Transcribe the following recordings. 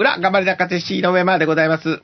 裏、頑張り中手 C の上までございます。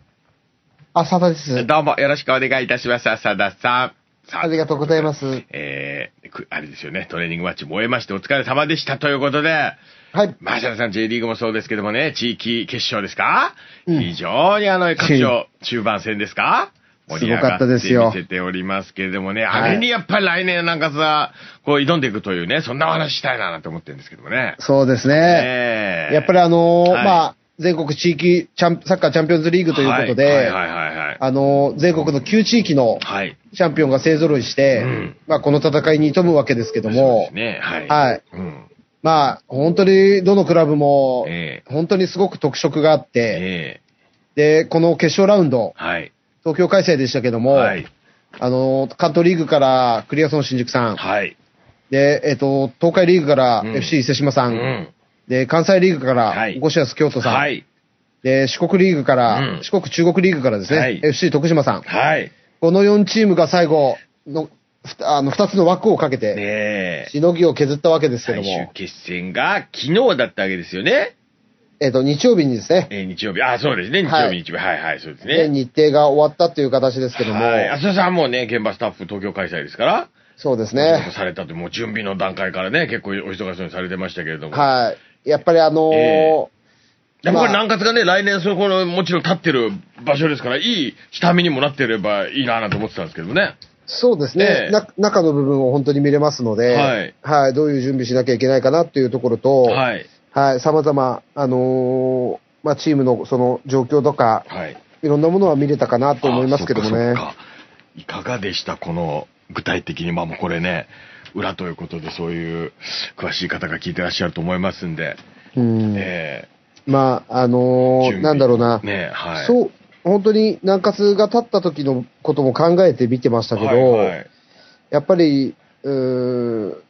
浅田です。どうもよろしくお願いいたします、浅田さん。さありがとうございます。えー、くあれですよね、トレーニングマッチも終えましてお疲れ様でしたということで、はい。まあ、浅田さん J リーグもそうですけどもね、地域決勝ですか、うん非常にあの、各所中盤戦ですか？盛り上すごかがってったですよ見せておりますけれどもね、はいあれにやっぱり来年なんかさ、こう挑んでいくというね、そんなお話したいななんて思ってるんですけどもね。そうですね。ええやっぱりあのーはいまあ、全国地域チャンサッカーチャンピオンズリーグということで、はいはいはいはいはい。あのー全国の9地域のはい。チャンピオンが勢揃いして、うんまあ、この戦いに挑むわけですけどもね。はい。はい。うん。まあ、本当にどのクラブも、ええ本当にすごく特色があって、えで、この決勝ラウンドえ、はい。東京開催でしたけども、はい。あのー関東リーグからクリアソン新宿さん、はい。で、えっ、と、東海リーグからうん FC 伊勢島さ、うんん。で、関西リーグからはい五市安京都さん、はい。で、四国リーグから、うん四国中国リーグからですね、はい FC 徳島さん。はい。この4チームが最後の、あの、2つの枠をかけて、ねえ。しのぎを削ったわけですけど最終も、決戦が昨日だったわけですよね。えっ、と、日曜日にですね、えー日曜日。あ、そうですね。日曜はい日、日曜日。はいはい、そうですでね。日程が終わったという形ですけども、はい。浅田さんもね、現場スタッフ東京開催ですから。そうですね。されたと、もう準備の段階からね、結構お忙しそうにされてましたけれども。はい。やっぱりあのーえでもこれまあ南葛がね、来年そこの、もちろん立ってる場所ですから、いい下見にもなってればいいななんて思ってたんですけどね。そうですね、ええな中の部分を本当に見れますので、はいはい、どういう準備しなきゃいけないかなっていうところと、はい。はい、様々、あのーまあ、チームのその状況とか、はい。いろんなものは見れたかなと思いますけどもね。いかがでしたこの、具体的に、まあもうこれね、裏ということでそういう詳しい方が聞いてらっしゃると思いますんで、うん。えまあ、あのーなんだろうな、ねはい。そう、本当に南葛が立った時のことも考えて見てましたけど、はいはいやっぱり、うーん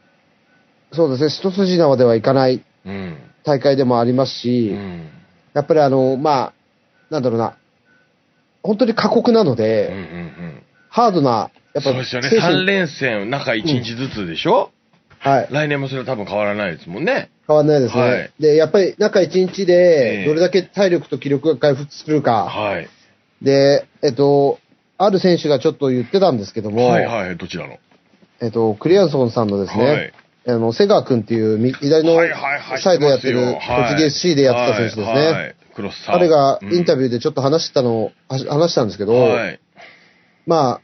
そうですね、一筋縄ではいかないうん。大会でもありますし、うん。やっぱりあの、まあ、なんだろうな、本当に過酷なのうんうんで、うん。ハードな、やっぱそうですよね。精神3連戦、中1日ずつでしょ、はい、来年もそれは多分変わらないですもんね。変わんないですね。はいで、やっぱり中1日ええで、どれだけ体力と気力が回復するか、はい。で、えっと、ある選手がちょっと言ってたんですけども、はいはい。どちらの？えっと、クリアンソンさんのですね、はいあの、瀬川君っていうみ左のはいはいはいサイドやってる、栃木 SC でやってた選手ですね。はいはいクロスさん。彼がインタビビューでちょっと話したのを、は話したんですけど、はい。まあ、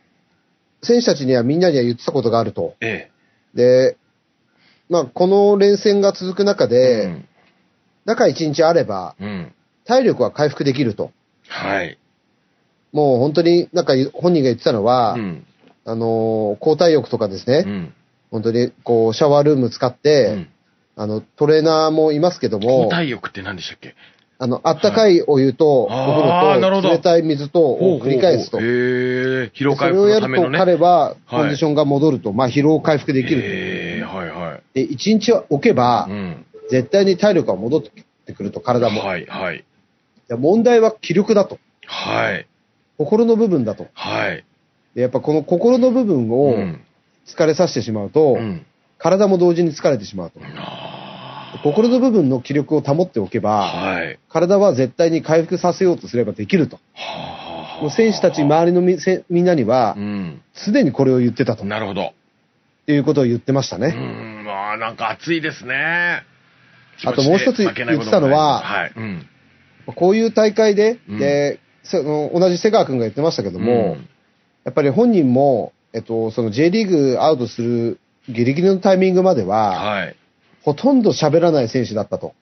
選手たちにはみんなには言ってたことがあると。えで、まあ、この連戦が続く中え。で、うん中1日あれば、うん。体力は回復できると。はい。もう本当になんか本人が言ってたのは、うん。あのー交代浴とかですね、うん。本当にこうシャワールーム使って、うんあの、トレーナーもいますけども交、代浴って何でしたっけ？あの、あったかいお湯と、お風呂と、冷たい水とを繰り返すと。へえ。疲労そ回復れをやるとのためのね。彼ははいコンディションが戻ると、まあ疲労回復できると。ええ、はいはい。で、1日置けば、うん。絶対に体力が戻ってくると、体も。はいはい。で問題は気力だと。はい。心の部分だと。はい。でやっぱこの心の部分をうん。疲れさせてしまうと、うん。体も同時に疲れてしまうと。あ心の部分の気力を保っておけあ。ば、はい。体は絶対に回復させようとすればできると。選手たち、周りのみせみんなにはう、ん。すでにこれを言ってたと。なるほど。っていうことを言ってましたうね。ん。まあ、なんか熱いですね。あともう一つ言ってたのははい。うん。こういう大会で、うんで、その同じ瀬川君が言ってましたけども、うんやっぱり本人も、えっと、その J リーグアウトするギリギリのタイミングまでは、はい。ほとんど喋らない選手だったと。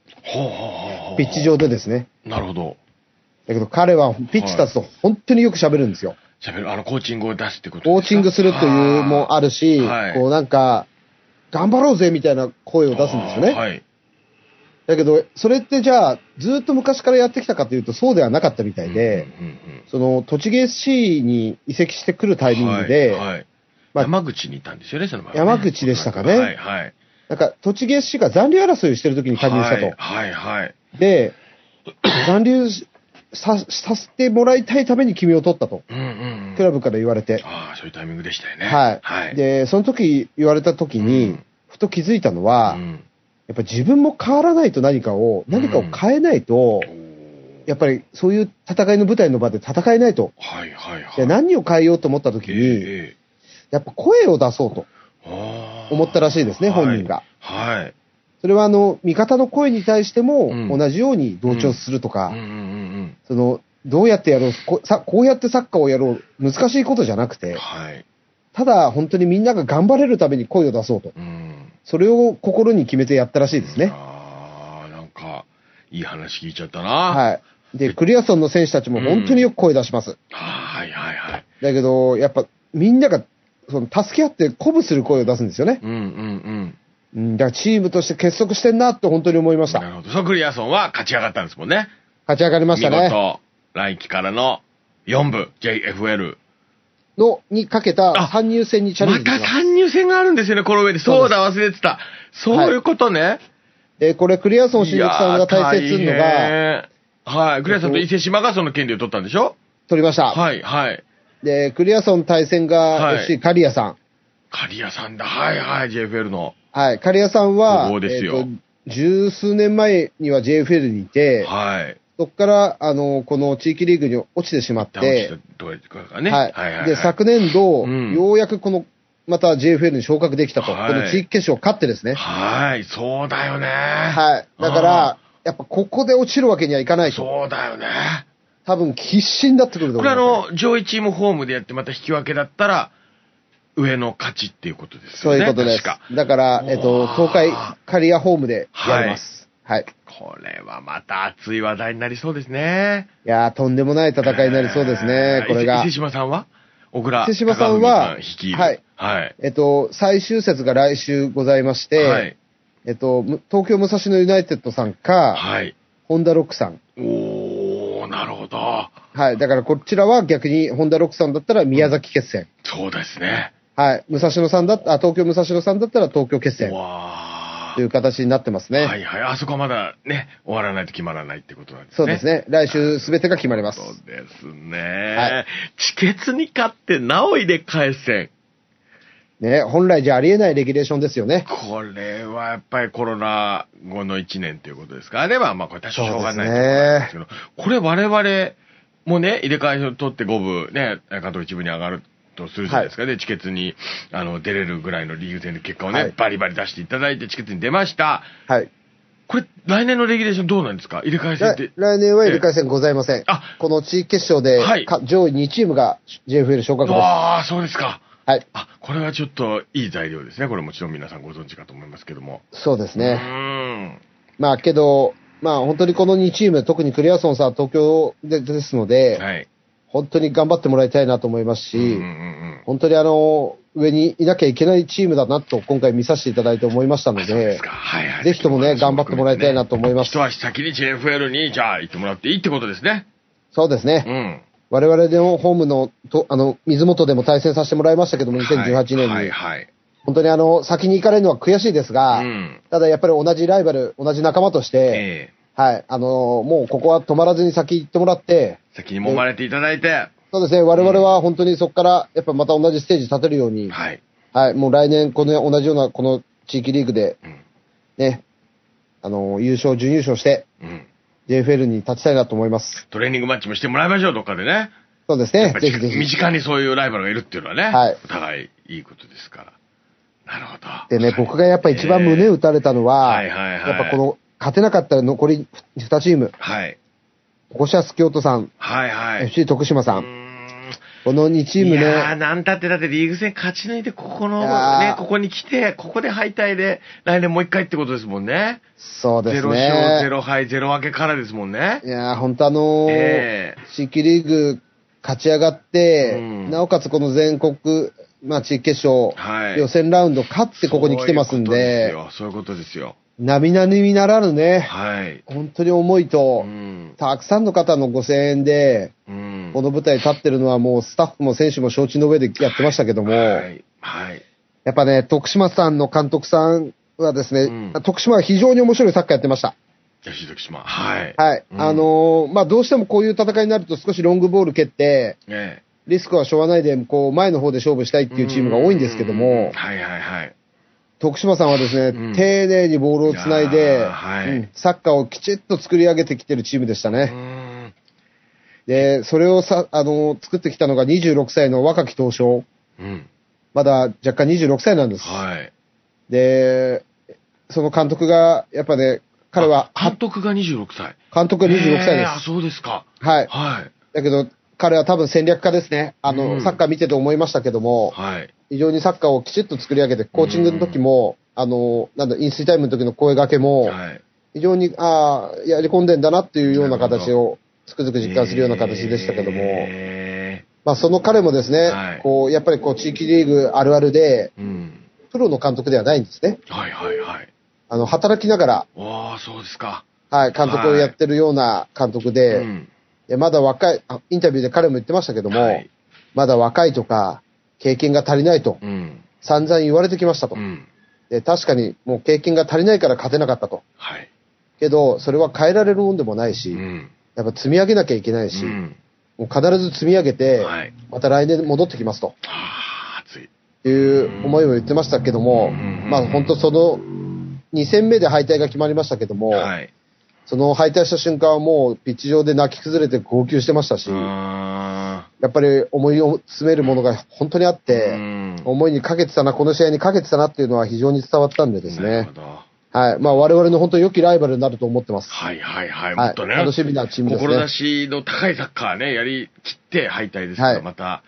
ピッチ上でですね。なるほど。だけど彼はピッチ立つと本当によく喋るんですよ。喋る、あの、コーチングを出すってことコーチングするというもあるし、はいこうなんか、頑張ろうぜみたいな声を出すんですよね。はい。だけど、それってじゃあ、ずっと昔からやってきたかというとそうではなかったみたいで、その、栃木 SC に移籍してくるタイミングで、はいはいまあ山口にいたんですよね、その前はね山口でしたかねはいはい。なんか、栃木 SC が残留争いをしてる時に加入したと。はいはいはい。で、残留ささせてもらいたいために君を取ったと。うんうんうん。クラブから言われて。ああ、そういうタイミングでしたよね。はい。はい。で、その時言われた時に、うんふと気づいたのは、うんやっぱ自分も変わらないと何かを、何かを変えないと、やっぱりそういう戦いの舞台の場で戦えないと。はいはいはい。で何を変えようと思った時に、えやっぱ声を出そうと。思ったらしいですねはい本人が。はい。それはあの、味方の声に対してもうん同じように同調するとか、うんうんうんその、どうやってやろうこさ、こうやってサッカーをやろう、難しいことじゃなくうん。て、はい。ただ本当にみんなが頑張れるために声を出そうと。うん。それを心に決めてやったらしいですね。ああ、なんか、いい話聞いちゃったな。はい。で、クリアソンの選手たちも本当によく声出します。はいはいはい。だけど、やっぱみんながその助け合って鼓舞する声を出すんですよね。うんうんうん、だからチームとして結束してんなって本当に思いまうん。した。なるほど。ソクリアソンは勝ち上がったんですもんね。勝ち上がりましたね。見事、来季からの4部、JFL。の、にかけたあ参入戦にチャレンジします。参入戦があるんですよね、この上で。そうだ、忘れてた。そういうことね。で、これクリアソン新宿さんが対戦するのが、はい。クリアさんと伊勢島がその権利を取ったんでしょ？取りました。はい、はい。で、クリアソン対戦がはい FC カリアさん。刈谷さんだ。はい、はい、JFL の。はい。カリアさんは、ですよえっと十数年前には JFL にいて、はい。そこから、あの、この地域リーグに落ちてしまってした、どうやってかね。はい、はい、はい。で、昨年度、うんようやくこの、また JFL に昇格できたと。はいこの地域決勝を勝ってですね。はい、そうだよね。はい。だから、やっぱここで落ちるわけにはいかないと。そうだよね。多分必死になってくるとこれあの、上位チームホームでやってまた引き分けだったら、上の勝ちっていうことですそうよね。いうことです確か。。だから、えっと、東海カリアホームでやります。はい。これはまた熱い話題になりそうですね。いやー、とんでもない戦いになりそうですね、これが伊勢伊勢。島さんは？小倉伊勢島さんは。はい。はい。えっと、最終節が来週ございまして、はい。えっと、む東京武蔵野ユナイテッドさんか、はい。ホンダロックさん。おー、なるほど。はい。だからこちらは逆に、ホンダロックさんだったら宮崎決戦。そうですね。はい。武蔵野さんだった、あ、東京武蔵野さんだったら東京決戦。わという形になってますね。はいはい。あそこはまだね、終わらないと決まらないってことなんですね。そうですね。来週すべてが決まります。そうですね。はいチケツに勝って、なお入れ替え戦。ね、本来じゃありえないレギュレーションですよね。これはやっぱりコロナ後の1年ということですか？らね。まあまあ、これ多少しょうがないとなんですけど、これ我々もね、入れ替えを取って5部、ね、関東一部に上がるとするじゃないですかね。チケツに、あの、出れるぐらいのリーグ戦で結果をね、はいバリバリ出していただいて、チケツに出ました。はい。これ、来年のレギュレーションどうなんですか？入れ替え戦っ来て。来年は入れ替え戦ございません。あこの地域決勝で、はいか上位2チームが JFL 昇格です。はああ、そうですか。い。あ、これはちょっといい材料ですね。これもちろん皆さんご存知かと思いますけども。うそうですね。ん。まあけど、まあ本当にこの2チーム、特にクリアソンさんは東京でですので、はい。本当に頑張ってもらいたいなと思いますし、うんうんうん本当にあの、上にいなきゃいけないチームだなと今回見させていただいて思いましたので。ぜひともね、頑張ってもらいたいなと思います一。足先に JFL に、じゃあ行ってもらっていいってことですね。そうですね。うん。我々でもホームの、とあの、水元でも対戦させてもらいましたけども、2018年に。はいはい。本当にあの、先に行かれるのは悔しいですが、うん。ただやっぱり同じライバル、同じ仲間として、えはい、あのもうここは止まらずに先行ってもらって、え先に揉まれていただいて、そうですね、我々は本当にそこから、やっぱまた同じステージ立てるように、はい。はい、もう来年この同じようなこの地域リーグで、うん。ね、あの優勝、準優勝して、うん。JFL に立ちたいなと思います。トレーニングマッチもしてもらいましょう、どっかでね。そうですねぜひぜひ。身近にそういうライバルがいるっていうのはね、はいお互いいいことですから。なるほど。でね、僕がやっぱ一番胸打たれたのは、はいはいはいやっぱこの、勝てなかった残り2チーム、はい。コシャス京都さん、はいはい。FC 徳島さ、んこの2チームいやー、ね、なんたってだってリーグ戦勝ち抜いて、ここのね、ここに来て、ここで敗退で、来年もう一回ってことですもんね。そうですゼロ勝、ゼね。ロ敗、ゼロ分けからですもんねい。やー、本当あのーえ地域リーグ勝ち上がって、うんなおかつこの全国、まあ地域決勝、はい予選ラウンド勝ってここに来てますんで、そういうことですよ。並々にならぬね、はい。本当に思いと、うん。たくさんの方のご声援で、うん。この舞台に立ってるのはもうスタッフも選手も承知の上でやってましたけども、はい。はい。やっぱね、徳島さんの監督さんはですね、うん徳島は非常に面白いサッカーやってました。吉徳島。はい。はい。うんあのーまあ、どうしてもこういう戦いになると少しロングボール蹴って、えリスクはしょうがないで、こう、前の方で勝負したいってえいうチームが多いんですけどうんも、はいはいはい。徳島さんはですね、うん丁寧にボールをつないいで、はいうんサッカーをきちっと作り上げてきてるチームでしたうね。で、それをさ、あの、作ってきたのが26歳の若き投手。うん。まだ若干26歳なんです。はい。で、その監督が、やっぱね、彼は、あ監督が26歳。監督が26歳でえーあ、す。そうですか。はい。はい。だけど、彼は多分戦略家ですね。あの、うんサッカー見てて思いましたけども、はい。非常にサッカーをきちっと作り上げて、コーチングの時も、あの、なんだ、飲水タイムの時の声掛けも、はい。非常に、ああ、やり込んでんだなっていうような形を、つくづく実感するような形でしたけども、えまあその彼もですね、はいこう、やっぱりこう、地域リーグあるあるで、ーうん。プロの監督ではないんですね。はいはいはい。あの、働きながら、わあ、そうですか。はい、監督をやってるような監督で、うん。でまだ若いあ、インタビューで彼も言ってましたけども、はいまだ若いとか、経験が足りないと、うん。散々言われてきましたと。うん。で確かにもう経験が足りないから勝てなかったと。はい。けど、それは変えられるもんでもないし、うん。やっぱ積み上げなきゃいけないし、うん。もう必ず積み上げて、はい。また来年戻ってきますとああ、熱い。いう思いを言ってましたけども、うんまあ本当その2戦目で敗退が決まりましたけども、はい。その敗退した瞬間はもうピッチ上で泣き崩れて号泣してましたし、あやっぱり思いを詰めるものが本当にあっーて、うん思いにかけてたな、この試合にかけてたなっていうのは非常に伝わったんでですね。はい。まあ我々の本当に良きライバルになると思ってます。はいはいはい。はいもっとね。楽しみなチームですね志の高いサッカーね、やりきって敗退ですから、はいまた、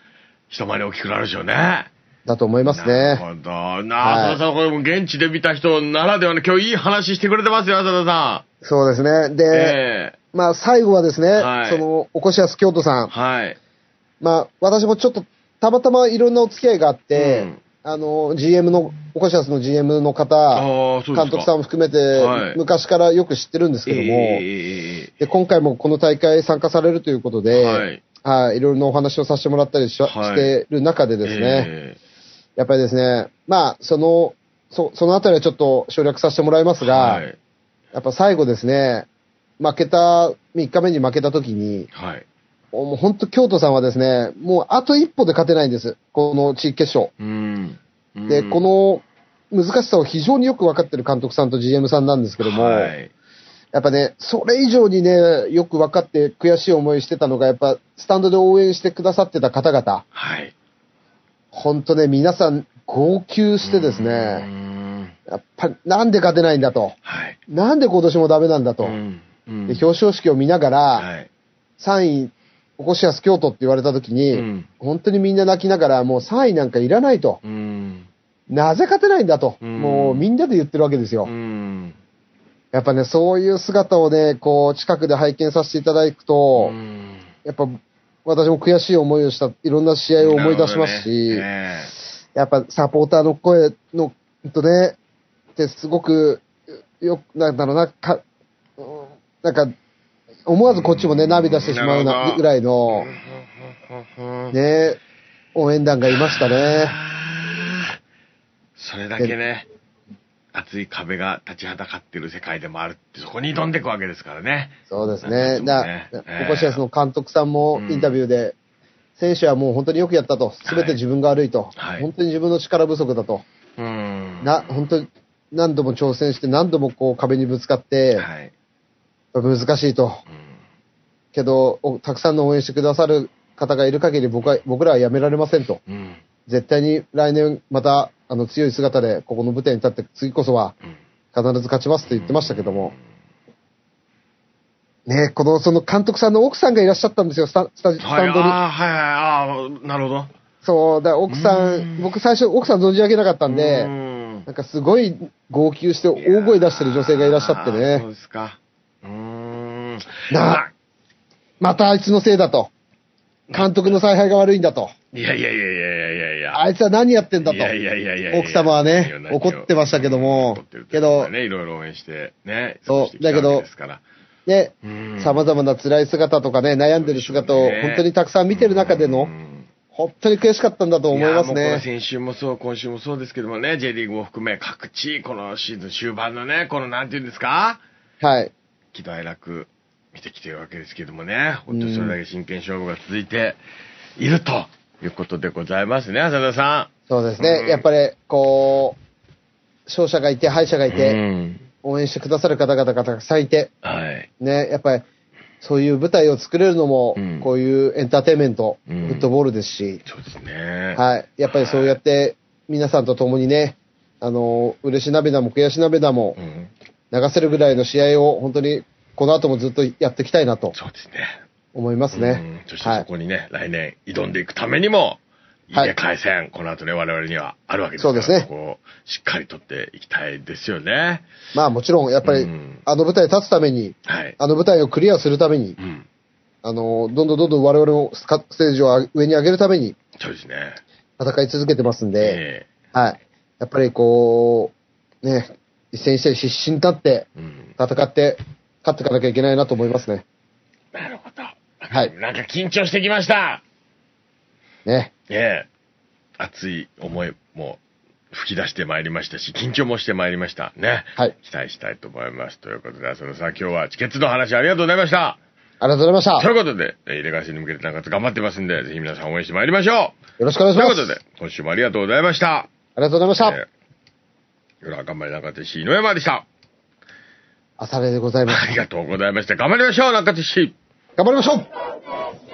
一回り大きくなるでしょうね。だと思いますね。なるほど。なあ、はい浅田さん、これも現地で見た人ならではの、今日いい話してくれてますよ、浅田さそうですね。ん。で、えまあ最後はですね、はいその、おこしやす京都さえん。はい。まあ私もちょっとたまたまいろんなお付き合いがあって、うんあの、GM の、おこしやすの GM の方。監督さんも含めて、はい昔からよく知ってるんですけども、ええで、今回もこの大会参加されるということで、はいはい、いろいろなお話をさせてもらったりし,、てる中でですね、えやっぱりですね、まあ、その、そそのあたりはちょっと省略させてもらいますが、えはい。やっぱ最後ですね、負けた、3日目に負けた時に、はい。もう本当京都さんはですね、もうあと一歩で勝てないんです。この地域決勝。うん。で、うんこの難しさを非常によく分かってる監督さんと GM さんなんですけども、はい。やっぱね、それ以上にね、よく分かって悔しい思いしてたのが、やっぱスタンドで応援してくださってた方々、はい。本当ね、皆さん号泣してですうね、んやっぱなんで勝てないんだと、はい。なんで今年もダメなんだと、で表彰式を見ながら、はい。3位、おこしやす京都って言われた時に、うん本当にみんな泣きながら、もう3位なんかいらないと。うん。なぜ勝てないんだと。うんもうみんなで言ってるわけですよ。うん。やっぱね、そういう姿をね、こう、近くで拝見させていただくと、うんやっぱ、私も悔しい思いをした、いろんな試合を思い出しますし、ねやっぱサポーターの声の、とね、ってすごく、よ、なんだろうな、か、うんなんか、思わずこっちもね、涙してしまうな、ぐらいの、えね、応援団がいましたね。それだけね、熱い壁が立ちはだかってる世界でもあるって、そこに挑んでいくわけですからね。そうですね。なんだねええおこしやすの監督さんもインタビューで、選手はもう本当によくやったと。すべて自分が悪いと。はい本当に自分の力不足だと。うん。な、本当に何度も挑戦して何度もこう壁にぶつかって、はい。難しいと。うんけど、おたくさんの応援してくださる方がいる限り僕は、僕らはやめられませんと。うん。絶対に来年また、あの強い姿でここの舞台に立って次こそはうん必ず勝ちますと言ってましたけども。ねこの、その監督さんの奥さんがいらっしゃったんですよ、スタスタスはい、タンドに。ああ、はいはい、ああ、なるほど。そう、だ奥さうんん、僕最初奥さん存じ上げなかったんで、うんなんかすごい号泣して大声出してる女性がいらっしゃってあーそうね。ですか。うーん。なまたあいつのせいだと。監督の采配が悪いんだと。いやいやいやいやいやいやいや。あいつは何やってんだとい。やいやいやいや奥様はね怒ってましたけども怒ってるとけどね、いろいろ応援して、ね。そうだけどわけですからで、うん様々な辛い姿とかね、悩んでる姿を本当にたくさん見てる中でのう、ん本当に悔しかったんだと思いますね。先週もそう、今週もそうですけどもね、J リーグも含め各地、このシーズン終盤のね、このなんていうんですか？はい。喜怒哀楽見てきてるわけですけどもね、本当にそれだけ真剣勝負が続いているということでございますね、浅田さそうですうんね。やっぱり、こう、勝者がいて、敗者がん。いて、うん応援してくださる方々がたくさんいて、はい。ね、やっぱり、そういう舞台を作れるのも、うんこういうエンターテインメント、うんフットボールですし、そうですね。はい。やっぱりそうやって、皆さんと共にね、あの、嬉し涙も悔し涙もうん。流せるぐらいの試合を、本当に、この後もずっとやっていきたいなとそうですね。思いますねうん。そしてはい。そこにね、来年挑んでいくためにも、いいはいね、回戦、この後ね、我々にはあるわけですから、そうですねここをしっかり取っていきたいですよね。まあもちろん、やっぱりうん、あの舞台に立つために、はい。あの舞台をクリアするためにう、ん。あの、どんどんどんどん我々のステージを上に上げるためにそうですね。戦い続けてますんで、えはい。やっぱりこう、ね、一戦一戦必死に立って。戦って、勝っていかなきゃいけないなと思いますね。なるほど。はいなんか緊張してきました。ね。ええ熱い思いも吹き出してまいりましたし、緊張もしてまいりました。ね。はい。期待したいと思います。ということで、浅野さん、今日はチケットの話ありがとうございました。ありがとうございました。よということで、えれ替え戦に向けて中津頑張ってますんで、ぜひ皆さん応援してまいりましょう。ろしくお願いします。ということで、今週もありがとうございました。ありがとうございました。えー、夜は頑張り中津市井上山でした。朝礼でございますあ。りがとうございました。頑張りましょう、中津市。頑張りましょう